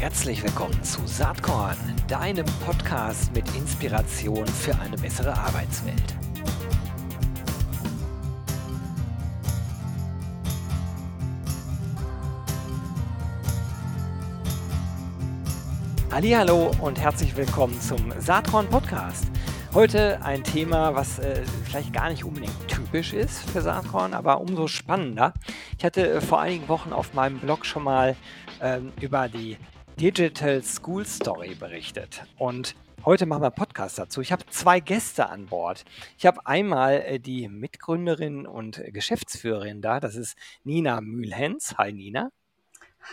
Herzlich willkommen zu Saatkorn, deinem Podcast mit Inspiration für eine bessere Arbeitswelt. Hallo und herzlich willkommen zum Saatkorn Podcast. Heute ein Thema, was äh, vielleicht gar nicht unbedingt typisch ist für Saatkorn, aber umso spannender. Ich hatte äh, vor einigen Wochen auf meinem Blog schon mal ähm, über die Digital School Story berichtet. Und heute machen wir einen Podcast dazu. Ich habe zwei Gäste an Bord. Ich habe einmal äh, die Mitgründerin und Geschäftsführerin da. Das ist Nina Mühlhens. Hi Nina.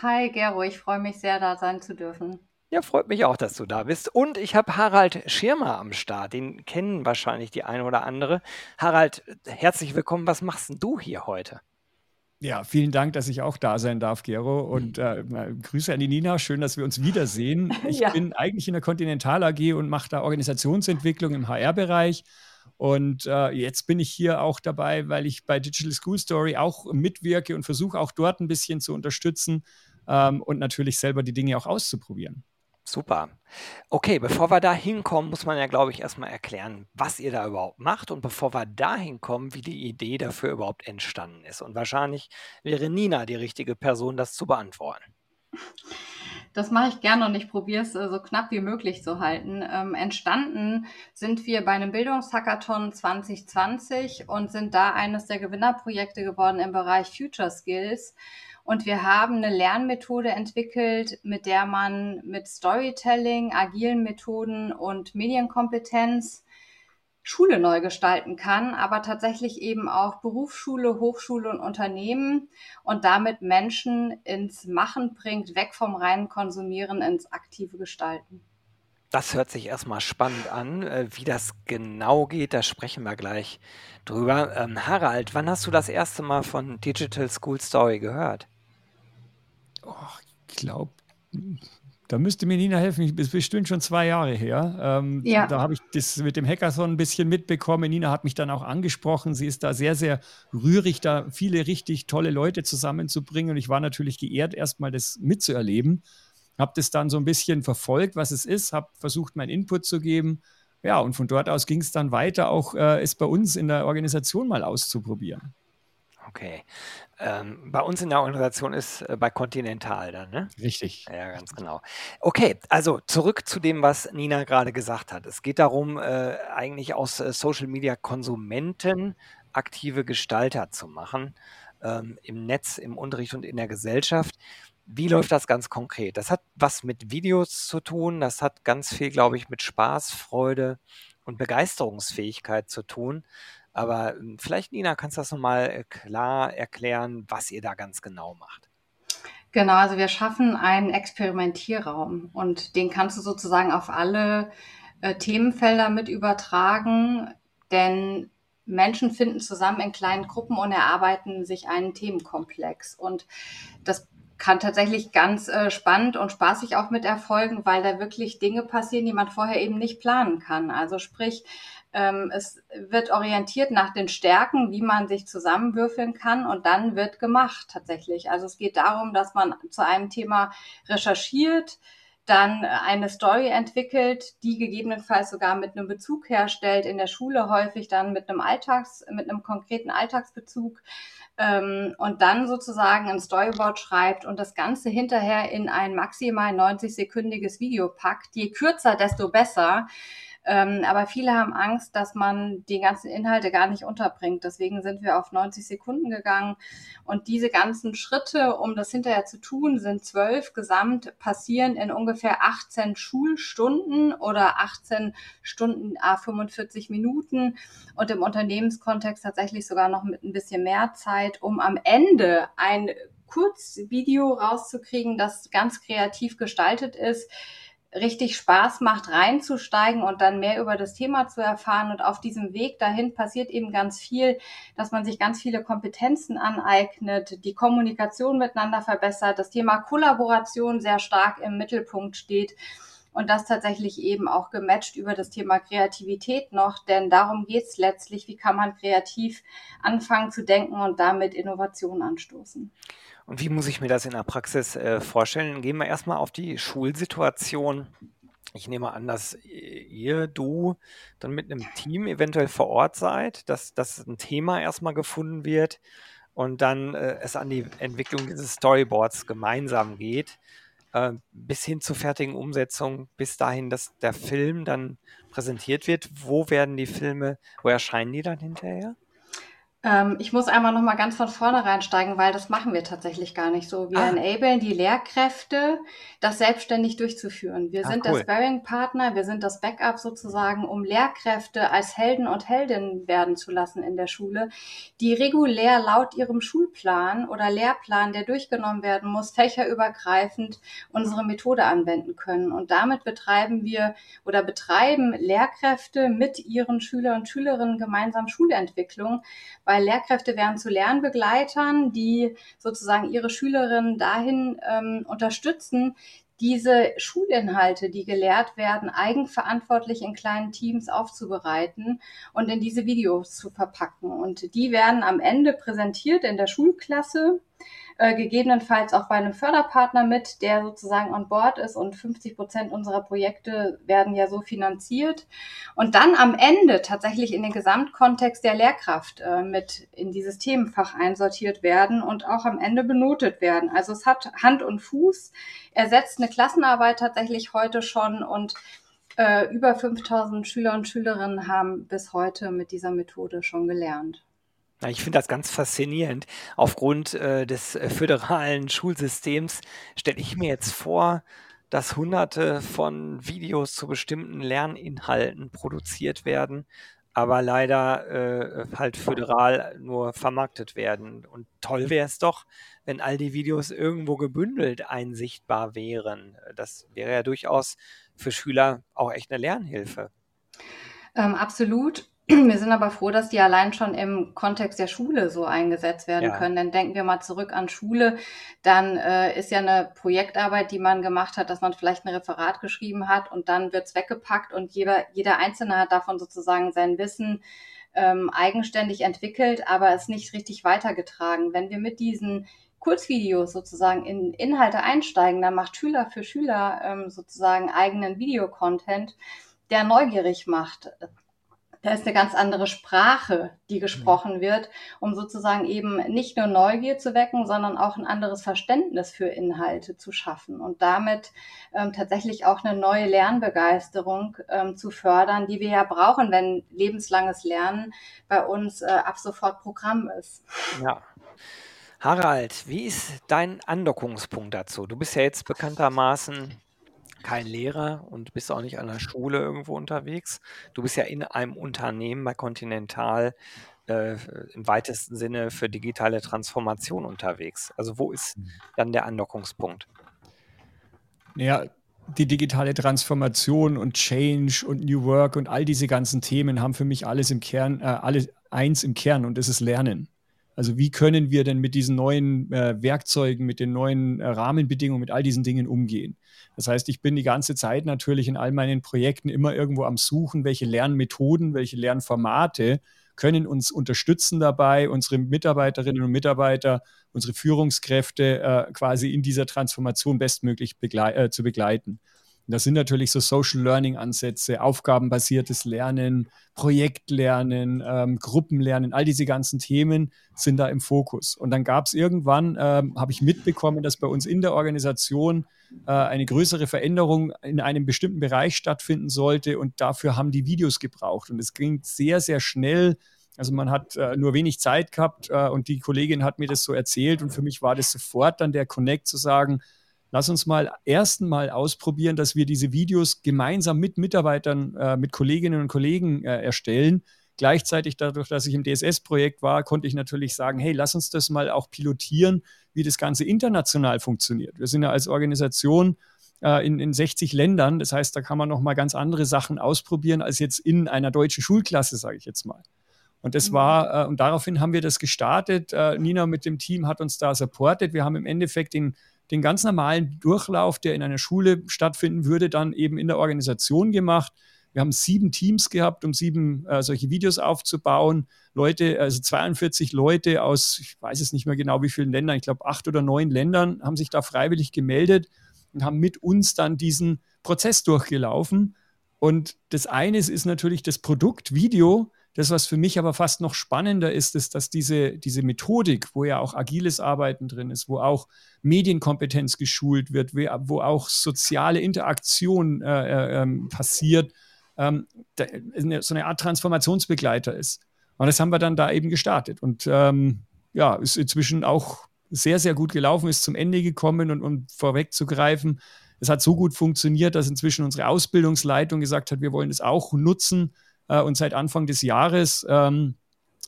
Hi Gero, ich freue mich sehr, da sein zu dürfen. Ja, freut mich auch, dass du da bist. Und ich habe Harald Schirmer am Start. Den kennen wahrscheinlich die eine oder andere. Harald, herzlich willkommen. Was machst denn du hier heute? Ja, vielen Dank, dass ich auch da sein darf, Gero. Und äh, Grüße an die Nina. Schön, dass wir uns wiedersehen. Ich ja. bin eigentlich in der Continental AG und mache da Organisationsentwicklung im HR-Bereich. Und äh, jetzt bin ich hier auch dabei, weil ich bei Digital School Story auch mitwirke und versuche auch dort ein bisschen zu unterstützen ähm, und natürlich selber die Dinge auch auszuprobieren. Super. Okay, bevor wir da hinkommen, muss man ja, glaube ich, erstmal erklären, was ihr da überhaupt macht und bevor wir da hinkommen, wie die Idee dafür überhaupt entstanden ist. Und wahrscheinlich wäre Nina die richtige Person, das zu beantworten. Das mache ich gerne und ich probiere es äh, so knapp wie möglich zu halten. Ähm, entstanden sind wir bei einem Bildungshackathon 2020 und sind da eines der Gewinnerprojekte geworden im Bereich Future Skills. Und wir haben eine Lernmethode entwickelt, mit der man mit Storytelling, agilen Methoden und Medienkompetenz Schule neu gestalten kann, aber tatsächlich eben auch Berufsschule, Hochschule und Unternehmen und damit Menschen ins Machen bringt, weg vom reinen Konsumieren ins aktive Gestalten. Das hört sich erstmal spannend an. Äh, wie das genau geht, da sprechen wir gleich drüber. Ähm, Harald, wann hast du das erste Mal von Digital School Story gehört? Oh, ich glaube, da müsste mir Nina helfen. Das ist bestimmt schon zwei Jahre her. Ähm, ja. Da habe ich das mit dem Hackathon ein bisschen mitbekommen. Nina hat mich dann auch angesprochen. Sie ist da sehr, sehr rührig, da viele richtig tolle Leute zusammenzubringen. Und ich war natürlich geehrt, erstmal das mitzuerleben. Habe das dann so ein bisschen verfolgt, was es ist, habe versucht, meinen Input zu geben. Ja, und von dort aus ging es dann weiter, auch äh, es bei uns in der Organisation mal auszuprobieren. Okay. Ähm, bei uns in der Organisation ist äh, bei Continental dann, ne? Richtig. Ja, ganz genau. Okay, also zurück zu dem, was Nina gerade gesagt hat. Es geht darum, äh, eigentlich aus äh, Social Media Konsumenten aktive Gestalter zu machen, ähm, im Netz, im Unterricht und in der Gesellschaft. Wie läuft das ganz konkret? Das hat was mit Videos zu tun, das hat ganz viel, glaube ich, mit Spaß, Freude und Begeisterungsfähigkeit zu tun. Aber hm, vielleicht, Nina, kannst du das nochmal äh, klar erklären, was ihr da ganz genau macht? Genau, also wir schaffen einen Experimentierraum und den kannst du sozusagen auf alle äh, Themenfelder mit übertragen, denn Menschen finden zusammen in kleinen Gruppen und erarbeiten sich einen Themenkomplex. Und das kann tatsächlich ganz äh, spannend und spaßig auch mit erfolgen, weil da wirklich Dinge passieren, die man vorher eben nicht planen kann. Also sprich, ähm, es wird orientiert nach den Stärken, wie man sich zusammenwürfeln kann und dann wird gemacht tatsächlich. Also es geht darum, dass man zu einem Thema recherchiert, dann eine Story entwickelt, die gegebenenfalls sogar mit einem Bezug herstellt, in der Schule häufig dann mit einem Alltags, mit einem konkreten Alltagsbezug ähm, und dann sozusagen ein Storyboard schreibt und das Ganze hinterher in ein maximal 90-sekündiges Video packt. Je kürzer, desto besser. Ähm, aber viele haben Angst, dass man die ganzen Inhalte gar nicht unterbringt. Deswegen sind wir auf 90 Sekunden gegangen. Und diese ganzen Schritte, um das hinterher zu tun, sind zwölf gesamt, passieren in ungefähr 18 Schulstunden oder 18 Stunden a 45 Minuten und im Unternehmenskontext tatsächlich sogar noch mit ein bisschen mehr Zeit, um am Ende ein Kurzvideo rauszukriegen, das ganz kreativ gestaltet ist richtig Spaß macht, reinzusteigen und dann mehr über das Thema zu erfahren. Und auf diesem Weg dahin passiert eben ganz viel, dass man sich ganz viele Kompetenzen aneignet, die Kommunikation miteinander verbessert, das Thema Kollaboration sehr stark im Mittelpunkt steht und das tatsächlich eben auch gematcht über das Thema Kreativität noch, denn darum geht es letztlich, wie kann man kreativ anfangen zu denken und damit Innovation anstoßen. Und wie muss ich mir das in der Praxis äh, vorstellen? Gehen wir erstmal auf die Schulsituation. Ich nehme an, dass ihr, du, dann mit einem Team eventuell vor Ort seid, dass, dass ein Thema erstmal gefunden wird und dann äh, es an die Entwicklung dieses Storyboards gemeinsam geht, äh, bis hin zur fertigen Umsetzung, bis dahin, dass der Film dann präsentiert wird. Wo werden die Filme, wo erscheinen die dann hinterher? Ähm, ich muss einmal noch mal ganz von vorne reinsteigen, weil das machen wir tatsächlich gar nicht so. Wir ah. enablen die Lehrkräfte, das selbstständig durchzuführen. Wir ah, sind cool. der Sparring-Partner, wir sind das Backup sozusagen, um Lehrkräfte als Helden und Heldinnen werden zu lassen in der Schule, die regulär laut ihrem Schulplan oder Lehrplan, der durchgenommen werden muss, fächerübergreifend unsere Methode anwenden können. Und damit betreiben wir oder betreiben Lehrkräfte mit ihren Schüler und Schülerinnen gemeinsam Schulentwicklung, weil Lehrkräfte werden zu Lernbegleitern, die sozusagen ihre Schülerinnen dahin ähm, unterstützen, diese Schulinhalte, die gelehrt werden, eigenverantwortlich in kleinen Teams aufzubereiten und in diese Videos zu verpacken. Und die werden am Ende präsentiert in der Schulklasse äh, gegebenenfalls auch bei einem Förderpartner mit, der sozusagen on board ist und 50 Prozent unserer Projekte werden ja so finanziert. Und dann am Ende tatsächlich in den Gesamtkontext der Lehrkraft äh, mit in dieses Themenfach einsortiert werden und auch am Ende benotet werden. Also es hat Hand und Fuß, ersetzt eine Klassenarbeit tatsächlich heute schon und äh, über 5000 Schüler und Schülerinnen haben bis heute mit dieser Methode schon gelernt. Ich finde das ganz faszinierend. Aufgrund äh, des äh, föderalen Schulsystems stelle ich mir jetzt vor, dass hunderte von Videos zu bestimmten Lerninhalten produziert werden, aber leider äh, halt föderal nur vermarktet werden. Und toll wäre es doch, wenn all die Videos irgendwo gebündelt einsichtbar wären. Das wäre ja durchaus für Schüler auch echt eine Lernhilfe. Ähm, absolut. Wir sind aber froh, dass die allein schon im Kontext der Schule so eingesetzt werden ja. können. Denn denken wir mal zurück an Schule, dann äh, ist ja eine Projektarbeit, die man gemacht hat, dass man vielleicht ein Referat geschrieben hat und dann wird's weggepackt und jeder, jeder Einzelne hat davon sozusagen sein Wissen ähm, eigenständig entwickelt, aber es nicht richtig weitergetragen. Wenn wir mit diesen Kurzvideos sozusagen in Inhalte einsteigen, dann macht Schüler für Schüler ähm, sozusagen eigenen Videocontent, der neugierig macht da ist eine ganz andere Sprache, die gesprochen mhm. wird, um sozusagen eben nicht nur Neugier zu wecken, sondern auch ein anderes Verständnis für Inhalte zu schaffen und damit ähm, tatsächlich auch eine neue Lernbegeisterung ähm, zu fördern, die wir ja brauchen, wenn lebenslanges Lernen bei uns äh, ab sofort Programm ist. Ja. Harald, wie ist dein Andockungspunkt dazu? Du bist ja jetzt bekanntermaßen kein Lehrer und bist auch nicht an der Schule irgendwo unterwegs. Du bist ja in einem Unternehmen bei Continental äh, im weitesten Sinne für digitale Transformation unterwegs. Also wo ist mhm. dann der Andockungspunkt? Ja, die digitale Transformation und Change und New Work und all diese ganzen Themen haben für mich alles im Kern, äh, alles eins im Kern und das ist Lernen. Also wie können wir denn mit diesen neuen äh, Werkzeugen, mit den neuen äh, Rahmenbedingungen, mit all diesen Dingen umgehen? Das heißt, ich bin die ganze Zeit natürlich in all meinen Projekten immer irgendwo am Suchen, welche Lernmethoden, welche Lernformate können uns unterstützen dabei, unsere Mitarbeiterinnen und Mitarbeiter, unsere Führungskräfte äh, quasi in dieser Transformation bestmöglich begle äh, zu begleiten. Und das sind natürlich so Social Learning Ansätze, aufgabenbasiertes Lernen, Projektlernen, ähm, Gruppenlernen, all diese ganzen Themen sind da im Fokus. Und dann gab es irgendwann, ähm, habe ich mitbekommen, dass bei uns in der Organisation äh, eine größere Veränderung in einem bestimmten Bereich stattfinden sollte und dafür haben die Videos gebraucht. Und es ging sehr, sehr schnell. Also man hat äh, nur wenig Zeit gehabt äh, und die Kollegin hat mir das so erzählt und für mich war das sofort dann der Connect zu sagen, lass uns mal ersten Mal ausprobieren, dass wir diese Videos gemeinsam mit Mitarbeitern, äh, mit Kolleginnen und Kollegen äh, erstellen. Gleichzeitig dadurch, dass ich im DSS-Projekt war, konnte ich natürlich sagen, hey, lass uns das mal auch pilotieren, wie das Ganze international funktioniert. Wir sind ja als Organisation äh, in, in 60 Ländern. Das heißt, da kann man noch mal ganz andere Sachen ausprobieren als jetzt in einer deutschen Schulklasse, sage ich jetzt mal. Und das war, äh, und daraufhin haben wir das gestartet. Äh, Nina mit dem Team hat uns da supportet. Wir haben im Endeffekt den den ganz normalen Durchlauf, der in einer Schule stattfinden würde, dann eben in der Organisation gemacht. Wir haben sieben Teams gehabt, um sieben äh, solche Videos aufzubauen. Leute, also 42 Leute aus, ich weiß es nicht mehr genau, wie vielen Ländern, ich glaube acht oder neun Ländern, haben sich da freiwillig gemeldet und haben mit uns dann diesen Prozess durchgelaufen. Und das eine ist natürlich das Produkt Video. Das, was für mich aber fast noch spannender ist, ist, dass diese, diese Methodik, wo ja auch agiles Arbeiten drin ist, wo auch Medienkompetenz geschult wird, wo auch soziale Interaktion äh, äh, ähm, passiert, ähm, so eine Art Transformationsbegleiter ist. Und das haben wir dann da eben gestartet. Und ähm, ja, ist inzwischen auch sehr, sehr gut gelaufen, ist zum Ende gekommen und um vorwegzugreifen, es hat so gut funktioniert, dass inzwischen unsere Ausbildungsleitung gesagt hat, wir wollen es auch nutzen. Äh, und seit Anfang des Jahres ähm,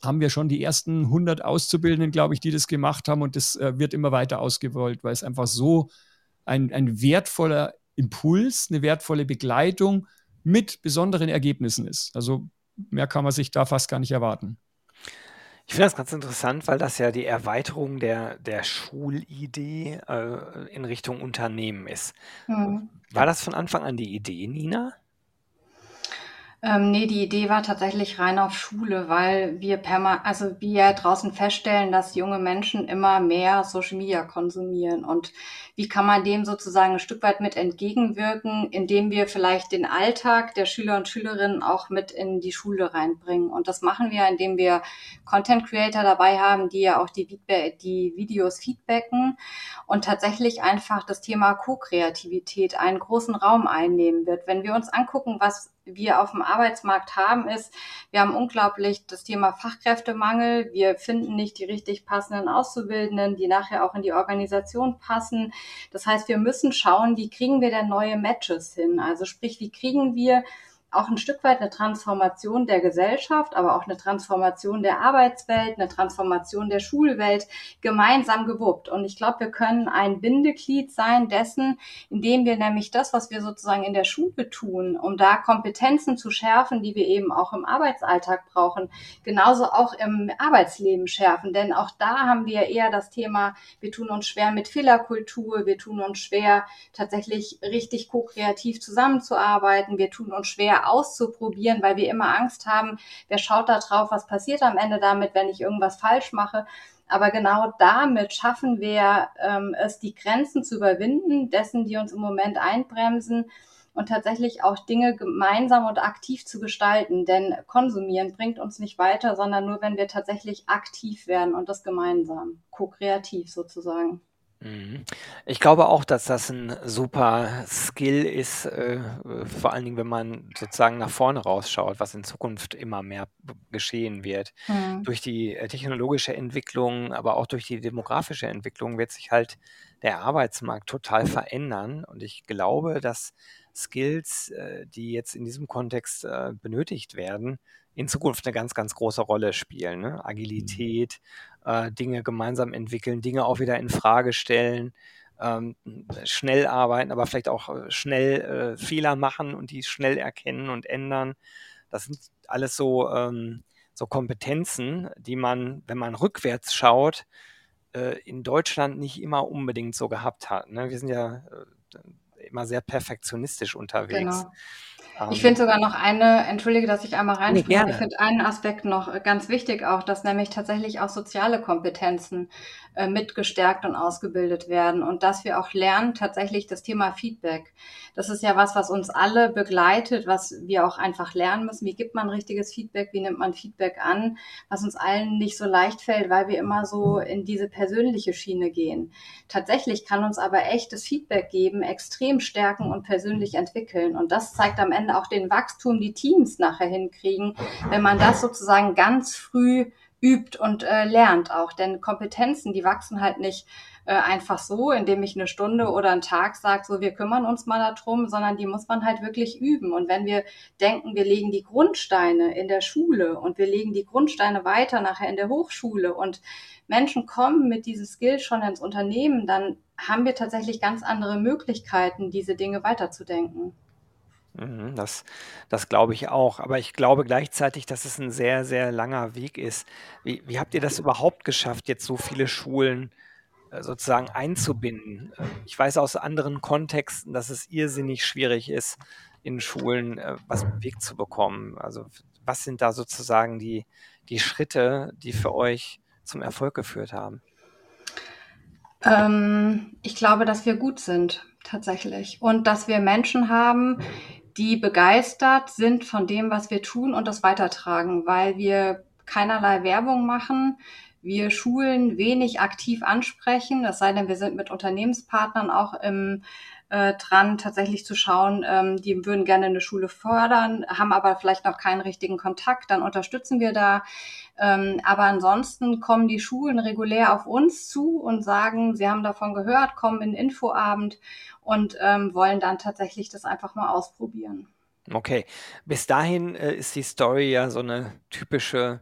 haben wir schon die ersten 100 Auszubildenden, glaube ich, die das gemacht haben. Und das äh, wird immer weiter ausgerollt, weil es einfach so ein, ein wertvoller Impuls, eine wertvolle Begleitung mit besonderen Ergebnissen ist. Also mehr kann man sich da fast gar nicht erwarten. Ich finde das ganz interessant, weil das ja die Erweiterung der, der Schulidee äh, in Richtung Unternehmen ist. Mhm. War das von Anfang an die Idee, Nina? Ähm, nee, die Idee war tatsächlich rein auf Schule, weil wir perma also wir draußen feststellen, dass junge Menschen immer mehr Social Media konsumieren. Und wie kann man dem sozusagen ein Stück weit mit entgegenwirken, indem wir vielleicht den Alltag der Schüler und Schülerinnen auch mit in die Schule reinbringen? Und das machen wir, indem wir Content Creator dabei haben, die ja auch die, die Videos feedbacken und tatsächlich einfach das Thema Co-Kreativität einen großen Raum einnehmen wird. Wenn wir uns angucken, was wir auf dem Arbeitsmarkt haben, ist, wir haben unglaublich das Thema Fachkräftemangel. Wir finden nicht die richtig passenden Auszubildenden, die nachher auch in die Organisation passen. Das heißt, wir müssen schauen, wie kriegen wir denn neue Matches hin? Also sprich, wie kriegen wir auch ein Stück weit eine Transformation der Gesellschaft, aber auch eine Transformation der Arbeitswelt, eine Transformation der Schulwelt gemeinsam gewuppt. Und ich glaube, wir können ein Bindeglied sein dessen, indem wir nämlich das, was wir sozusagen in der Schule tun, um da Kompetenzen zu schärfen, die wir eben auch im Arbeitsalltag brauchen, genauso auch im Arbeitsleben schärfen. Denn auch da haben wir eher das Thema, wir tun uns schwer mit Fehlerkultur, wir tun uns schwer, tatsächlich richtig ko-kreativ zusammenzuarbeiten, wir tun uns schwer, auszuprobieren, weil wir immer Angst haben, wer schaut da drauf, was passiert am Ende damit, wenn ich irgendwas falsch mache. Aber genau damit schaffen wir ähm, es, die Grenzen zu überwinden, dessen, die uns im Moment einbremsen und tatsächlich auch Dinge gemeinsam und aktiv zu gestalten. Denn konsumieren bringt uns nicht weiter, sondern nur, wenn wir tatsächlich aktiv werden und das gemeinsam, ko-kreativ sozusagen. Mhm. Ich glaube auch, dass das ein super Skill ist, äh, vor allen Dingen, wenn man sozusagen nach vorne rausschaut, was in Zukunft immer mehr geschehen wird. Mhm. Durch die äh, technologische Entwicklung, aber auch durch die demografische Entwicklung wird sich halt der Arbeitsmarkt total verändern. Und ich glaube, dass Skills, äh, die jetzt in diesem Kontext benötigt werden, in Zukunft eine ganz, ganz große Rolle spielen. Ne? Mhm. Agilität, äh, Dinge gemeinsam entwickeln, Dinge auch wieder in Frage stellen, ähm, schnell arbeiten, aber vielleicht auch äh, schnell äh, Fehler machen und die schnell erkennen und ändern. Das sind alles so, ähm, so Kompetenzen, die man, wenn man rückwärts schaut, äh, in Deutschland nicht immer unbedingt so gehabt hat. Ne? Wir sind ja äh, immer sehr perfektionistisch unterwegs. Genau. Ich finde sogar noch eine, entschuldige, dass ich einmal reinspringe, nee, ich finde einen Aspekt noch äh, ganz wichtig auch, dass nämlich tatsächlich auch soziale Kompetenzen äh, mit gestärkt und ausgebildet werden und dass wir auch lernen tatsächlich das Thema Feedback. Das ist ja was, was uns alle begleitet, was wir auch einfach lernen müssen. Wie gibt man richtiges Feedback? Wie nimmt man Feedback an? Was uns allen nicht so leicht fällt, weil wir immer so in diese persönliche Schiene gehen. Tatsächlich kann uns aber echtes Feedback geben, extrem stärken und persönlich entwickeln. Und das zeigt am Ende Ende auch den Wachstum, die Teams nachher hinkriegen, wenn man das sozusagen ganz früh übt und äh, lernt auch. Denn Kompetenzen, die wachsen halt nicht äh, einfach so, indem ich eine Stunde oder einen Tag sage, so wir kümmern uns mal darum, sondern die muss man halt wirklich üben. Und wenn wir denken, wir legen die Grundsteine in der Schule und wir legen die Grundsteine weiter nachher in der Hochschule und Menschen kommen mit diesem Skill schon ins Unternehmen, dann haben wir tatsächlich ganz andere Möglichkeiten, diese Dinge weiterzudenken. Mhm, das das glaube ich auch. Aber ich glaube gleichzeitig, dass es ein sehr, sehr langer Weg ist. Wie wie habt ihr das überhaupt geschafft, jetzt so viele Schulen äh, sozusagen einzubinden. Äh, ich weiß aus anderen Kontexten, dass es irrsinnig schwierig ist, in Schulen äh, was bewegt zu bekommen. Also was sind da sozusagen die, die Schritte, die für euch zum Erfolg geführt haben? Ähm, ich glaube, dass wir gut sind, tatsächlich. Und dass wir Menschen haben, die begeistert sind von dem, was wir tun und das weitertragen, weil wir keinerlei Werbung machen. Wir Schulen wenig aktiv ansprechen, es sei denn, wir sind mit Unternehmenspartnern auch im äh, dran, tatsächlich zu schauen, ähm, die würden gerne eine Schule fördern, haben aber vielleicht noch keinen richtigen Kontakt, dann unterstützen wir da. Ähm, aber ansonsten kommen die Schulen regulär auf uns zu und sagen, sie haben davon gehört, kommen in Infoabend und ähm, wollen dann tatsächlich das einfach mal ausprobieren. Okay, bis dahin äh, ist die Story ja so eine typische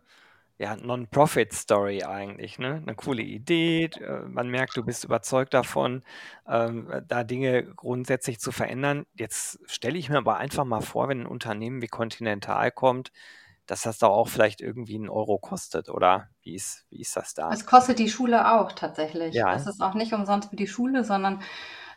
ja, Non-Profit-Story eigentlich, ne? Eine coole Idee. Äh, man merkt, du bist überzeugt davon, ähm, da Dinge grundsätzlich zu verändern. Jetzt stelle ich mir aber einfach mal vor, wenn ein Unternehmen wie Continental kommt, dass das doch auch vielleicht irgendwie einen Euro kostet, oder wie ist, wie ist das da? Es kostet die Schule auch tatsächlich. Ja. Es ist auch nicht umsonst für die Schule, sondern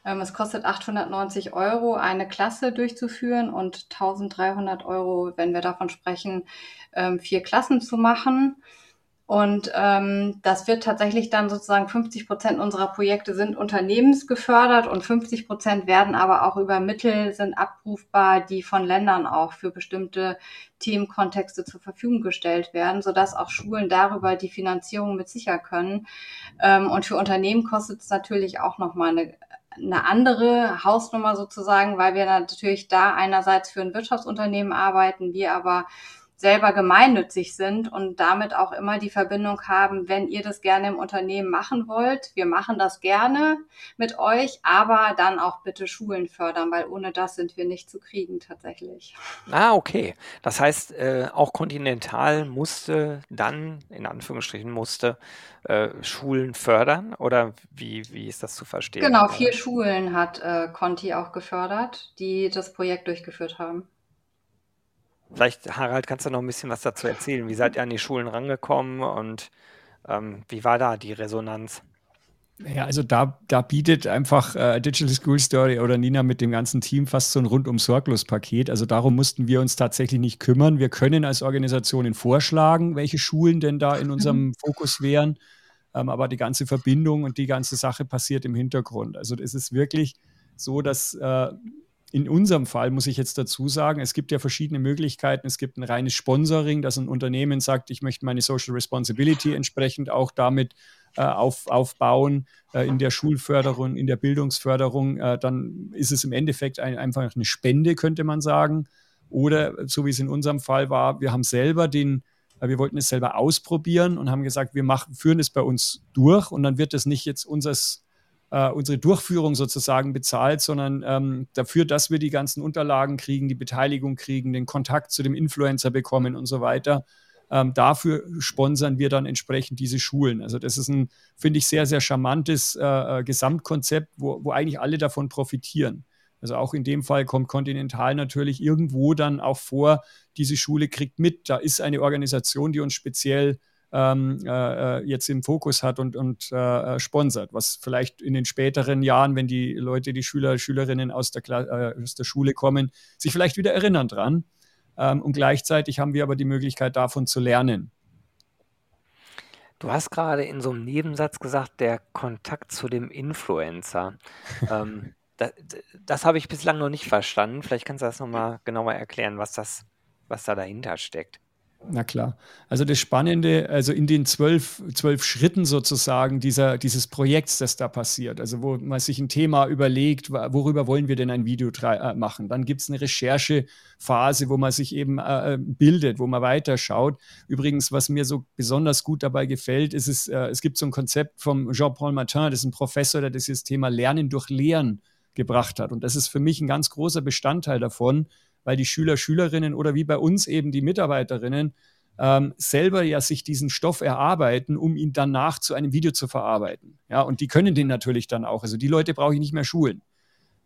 ähm, es kostet 890 Euro, eine Klasse durchzuführen und 1300 Euro, wenn wir davon sprechen, ähm, vier Klassen zu machen. Und ähm, das wird tatsächlich dann sozusagen 50 Prozent unserer Projekte sind unternehmensgefördert und 50 Prozent werden aber auch über Mittel sind abrufbar, die von Ländern auch für bestimmte Themenkontexte zur Verfügung gestellt werden, sodass auch Schulen darüber die Finanzierung mit sicher können. Ähm, und für Unternehmen kostet es natürlich auch nochmal eine eine andere Hausnummer sozusagen, weil wir natürlich da einerseits für ein Wirtschaftsunternehmen arbeiten, wir aber selber gemeinnützig sind und damit auch immer die Verbindung haben, wenn ihr das gerne im Unternehmen machen wollt. Wir machen das gerne mit euch, aber dann auch bitte Schulen fördern, weil ohne das sind wir nicht zu kriegen tatsächlich. Ah, okay. Das heißt, äh, auch Continental musste dann, in Anführungsstrichen, musste äh, Schulen fördern oder wie, wie ist das zu verstehen? Genau, vier Schulen hat äh, Conti auch gefördert, die das Projekt durchgeführt haben. Vielleicht, Harald, kannst du noch ein bisschen was dazu erzählen? Wie seid ihr an die Schulen rangekommen und ähm, wie war da die Resonanz? Ja, also da, da bietet einfach äh, Digital School Story oder Nina mit dem ganzen Team fast so ein rundum sorglos Paket. Also darum mussten wir uns tatsächlich nicht kümmern. Wir können als Organisationen vorschlagen, welche Schulen denn da in unserem mhm. Fokus wären. Ähm, aber die ganze Verbindung und die ganze Sache passiert im Hintergrund. Also es ist wirklich so, dass äh, in unserem Fall muss ich jetzt dazu sagen, es gibt ja verschiedene Möglichkeiten. Es gibt ein reines Sponsoring, dass ein Unternehmen sagt, ich möchte meine Social Responsibility entsprechend auch damit äh, auf, aufbauen äh, in der Schulförderung, in der Bildungsförderung. Äh, dann ist es im Endeffekt ein, einfach eine Spende, könnte man sagen. Oder so wie es in unserem Fall war, wir haben selber den, äh, wir wollten es selber ausprobieren und haben gesagt, wir machen, führen es bei uns durch und dann wird es nicht jetzt unseres äh, unsere Durchführung sozusagen bezahlt, sondern ähm, dafür, dass wir die ganzen Unterlagen kriegen, die Beteiligung kriegen, den Kontakt zu dem Influencer bekommen und so weiter. Ähm, dafür sponsern wir dann entsprechend diese Schulen. Also das ist ein, finde ich, sehr, sehr charmantes äh, äh, Gesamtkonzept, wo, wo eigentlich alle davon profitieren. Also auch in dem Fall kommt Continental natürlich irgendwo dann auch vor, diese Schule kriegt mit, da ist eine Organisation, die uns speziell ähm, äh, äh, jetzt im Fokus hat und, und äh, äh, sponsert, was vielleicht in den späteren Jahren, wenn die Leute, die Schüler, Schülerinnen aus der, äh, aus der Schule kommen, sich vielleicht wieder erinnern dran. Ähm, und gleichzeitig haben wir aber die Möglichkeit, davon zu lernen. Du hast gerade in so einem Nebensatz gesagt, der Kontakt zu dem Influencer. ähm, das, das habe ich bislang noch nicht verstanden. Vielleicht kannst du das nochmal genauer erklären, was, das, was da dahinter steckt. Na klar. Also das Spannende, also in den zwölf, zwölf Schritten sozusagen dieser, dieses Projekts, das da passiert, also wo man sich ein Thema überlegt, worüber wollen wir denn ein Video äh, machen. Dann gibt es eine Recherchephase, wo man sich eben äh, äh, bildet, wo man weiterschaut. Übrigens, was mir so besonders gut dabei gefällt, ist es, äh, es gibt so ein Konzept vom Jean-Paul Martin, das ist ein Professor, der dieses Thema Lernen durch Lehren gebracht hat. Und das ist für mich ein ganz großer Bestandteil davon, weil die Schüler, Schülerinnen oder wie bei uns eben die Mitarbeiterinnen ähm, selber ja sich diesen Stoff erarbeiten, um ihn danach zu einem Video zu verarbeiten. Ja, und die können den natürlich dann auch. Also die Leute brauche ich nicht mehr schulen.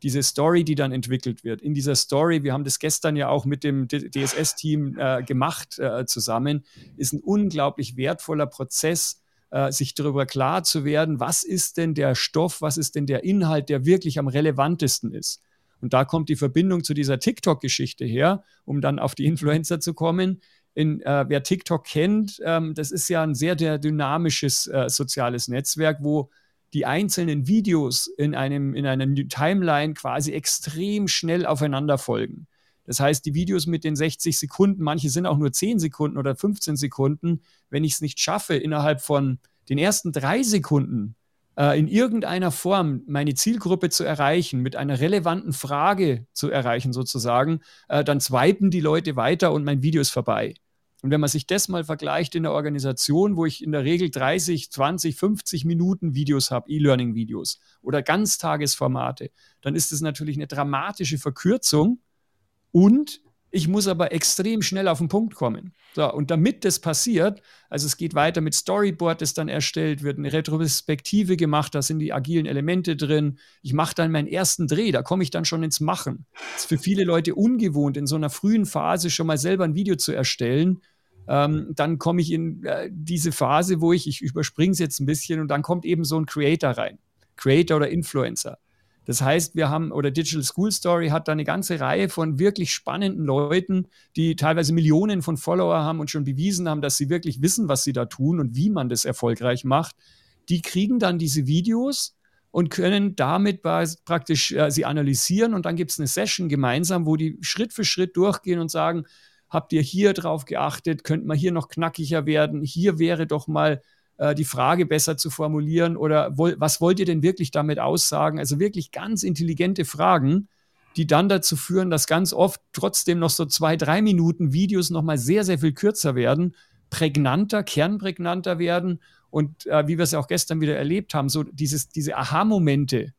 Diese Story, die dann entwickelt wird, in dieser Story, wir haben das gestern ja auch mit dem DSS-Team äh, gemacht äh, zusammen, ist ein unglaublich wertvoller Prozess, äh, sich darüber klar zu werden, was ist denn der Stoff, was ist denn der Inhalt, der wirklich am relevantesten ist. Und da kommt die Verbindung zu dieser TikTok-Geschichte her, um dann auf die Influencer zu kommen. In, äh, wer TikTok kennt, ähm, das ist ja ein sehr, sehr dynamisches äh, soziales Netzwerk, wo die einzelnen Videos in, einem, in einer Timeline quasi extrem schnell aufeinander folgen. Das heißt, die Videos mit den 60 Sekunden, manche sind auch nur 10 Sekunden oder 15 Sekunden, wenn ich es nicht schaffe, innerhalb von den ersten drei Sekunden in irgendeiner Form meine Zielgruppe zu erreichen, mit einer relevanten Frage zu erreichen sozusagen, äh, dann swipen die Leute weiter und mein Video ist vorbei. Und wenn man sich das mal vergleicht in der Organisation, wo ich in der Regel 30, 20, 50 Minuten Videos habe, E-Learning-Videos oder Ganztagesformate, dann ist das natürlich eine dramatische Verkürzung und ich muss aber extrem schnell auf den Punkt kommen. So, und damit das passiert, also es geht weiter mit Storyboard, das dann erstellt wird, eine Retrospektive gemacht, da sind die agilen Elemente drin. Ich mache dann meinen ersten Dreh, da komme ich dann schon ins Machen. Das ist für viele Leute ungewohnt, in so einer frühen Phase schon mal selber ein Video zu erstellen. Ähm, dann komme ich in äh, diese Phase, wo ich, ich überspringe es jetzt ein bisschen und dann kommt eben so ein Creator rein. Creator oder Influencer. Das heißt, wir haben, oder Digital School Story hat da eine ganze Reihe von wirklich spannenden Leuten, die teilweise Millionen von Follower haben und schon bewiesen haben, dass sie wirklich wissen, was sie da tun und wie man das erfolgreich macht. Die kriegen dann diese Videos und können damit praktisch äh, sie analysieren und dann gibt es eine Session gemeinsam, wo die Schritt für Schritt durchgehen und sagen, habt ihr hier drauf geachtet, könnt man hier noch knackiger werden, hier wäre doch mal äh, die Frage besser zu formulieren oder was wollt ihr denn wirklich damit aussagen? Also wirklich ganz intelligente Fragen, die dann dazu führen, dass ganz oft trotzdem noch so zwei, drei Minuten Videos nochmal sehr, sehr viel kürzer werden, prägnanter, kernprägnanter werden und äh, wie wir es ja auch gestern wieder erlebt haben, so dieses, diese Aha-Momente,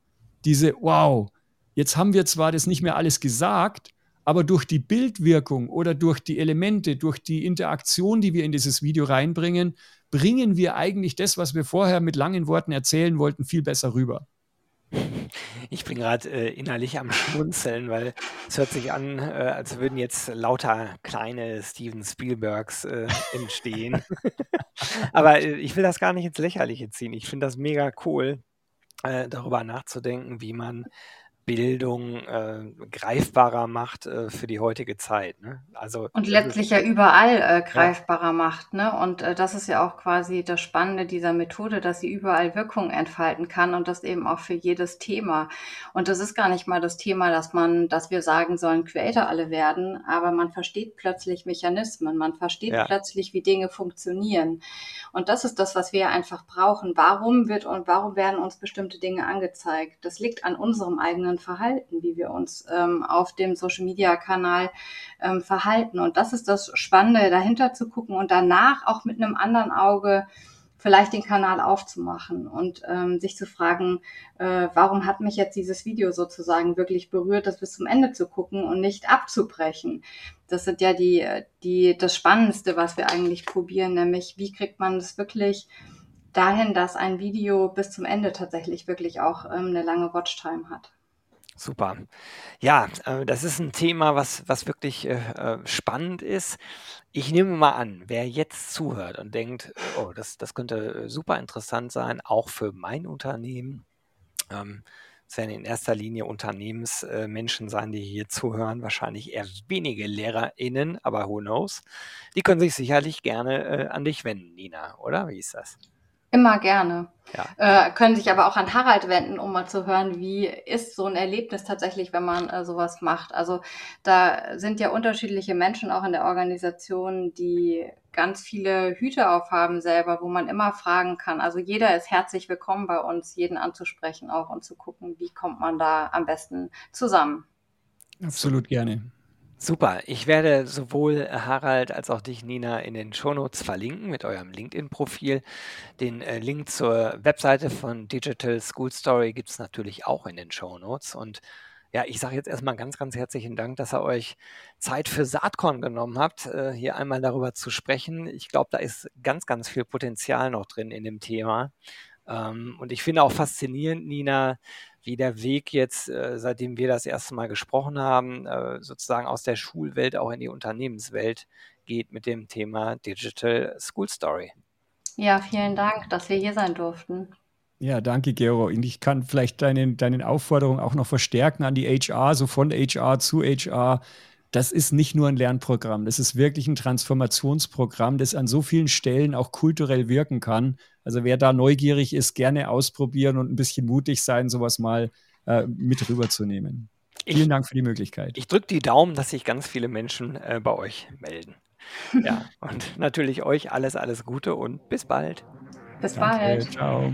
diese Wow, jetzt haben wir zwar das nicht mehr alles gesagt, aber durch die Bildwirkung oder durch die Elemente, durch die Interaktion, die wir in dieses Video reinbringen, bringen wir eigentlich das, was wir vorher mit langen Worten erzählen wollten, viel besser rüber. Ich bin gerade äh, innerlich am Schmunzeln, weil es hört sich an, äh, als würden jetzt lauter kleine Steven Spielbergs äh, entstehen. Aber äh, ich will das gar nicht ins Lächerliche ziehen. Ich finde das mega cool, äh, darüber nachzudenken, wie man Bildung äh, greifbarer macht äh, für die heutige Zeit. Ne? Also und letztlich ja überall äh, greifbarer ja. macht. Ne? Und äh, das ist ja auch quasi das Spannende dieser Methode, dass sie überall Wirkung entfalten kann und das eben auch für jedes Thema. Und das ist gar nicht mal das Thema, dass man, dass wir sagen sollen, Creator alle werden, aber man versteht plötzlich Mechanismen, man versteht ja. plötzlich, wie Dinge funktionieren. Und das ist das, was wir einfach brauchen. Warum wird und warum werden uns bestimmte Dinge angezeigt? Das liegt an unserem eigenen unseren Verhalten, wie wir uns ähm, auf dem Social-Media-Kanal ähm, verhalten. Und das ist das Spannende, dahinter zu gucken und danach auch mit einem anderen Auge vielleicht den Kanal aufzumachen und ähm, sich zu fragen, äh, warum hat mich jetzt dieses Video sozusagen wirklich berührt, das bis zum Ende zu gucken und nicht abzubrechen. Das sind ja die, die, das Spannendste, was wir eigentlich probieren, nämlich wie kriegt man es wirklich dahin, dass ein Video bis zum Ende tatsächlich wirklich auch ähm, eine lange Watchtime hat. Super. Ja, äh, das ist ein Thema, was, was wirklich äh, äh, spannend ist. Ich nehme mal an, wer jetzt zuhört und denkt, oh, das, das könnte super interessant sein, auch für mein Unternehmen. Ähm, es werden in erster Linie Unternehmensmenschen sein, die hier zuhören, wahrscheinlich eher wenige LehrerInnen, aber who knows. Die können sich sicherlich gerne an dich wenden, Nina, oder? Wie ist das? Immer gerne. Ja. Äh, können sich aber auch an Harald wenden, um mal zu hören, wie ist so ein Erlebnis tatsächlich, wenn man äh, sowas macht. Also da sind ja unterschiedliche Menschen auch in der Organisation, die ganz viele Hüte aufhaben selber, wo man immer fragen kann. Also jeder ist herzlich willkommen bei uns, jeden anzusprechen auch und zu gucken, wie kommt man da am besten zusammen. Absolut gerne. Super. Ich werde sowohl Harald als auch dich, Nina, in den Shownotes verlinken mit eurem LinkedIn-Profil. Den äh, Link zur Webseite von Digital School Story gibt es natürlich auch in den Shownotes. Und ja, ich sage jetzt erstmal ganz, ganz herzlichen Dank, dass ihr euch Zeit für Saatkorn genommen habt, äh, hier einmal darüber zu sprechen. Ich glaube, da ist ganz, ganz viel Potenzial noch drin in dem Thema. Ähm, und ich finde auch faszinierend, Nina, wie der Weg jetzt, äh, seitdem wir das erste Mal gesprochen haben, äh, sozusagen aus der Schulwelt auch in die Unternehmenswelt geht mit dem Thema Digital School Story. Ja, vielen Dank, dass wir hier sein durften. Ja, danke, Gero. Und ich kann vielleicht deine, deine Aufforderung auch noch verstärken an die HR, so von HR zu HR. Das ist nicht nur ein Lernprogramm, das ist wirklich ein Transformationsprogramm, das an so vielen Stellen auch kulturell wirken kann. Also wer da neugierig ist, gerne ausprobieren und ein bisschen mutig sein, sowas mal äh, mit rüberzunehmen. Vielen ich, Dank für die Möglichkeit. Ich drücke die Daumen, dass sich ganz viele Menschen äh, bei euch melden. Ja, und natürlich euch alles, alles Gute und bis bald. Bis Danke, bald. Ciao.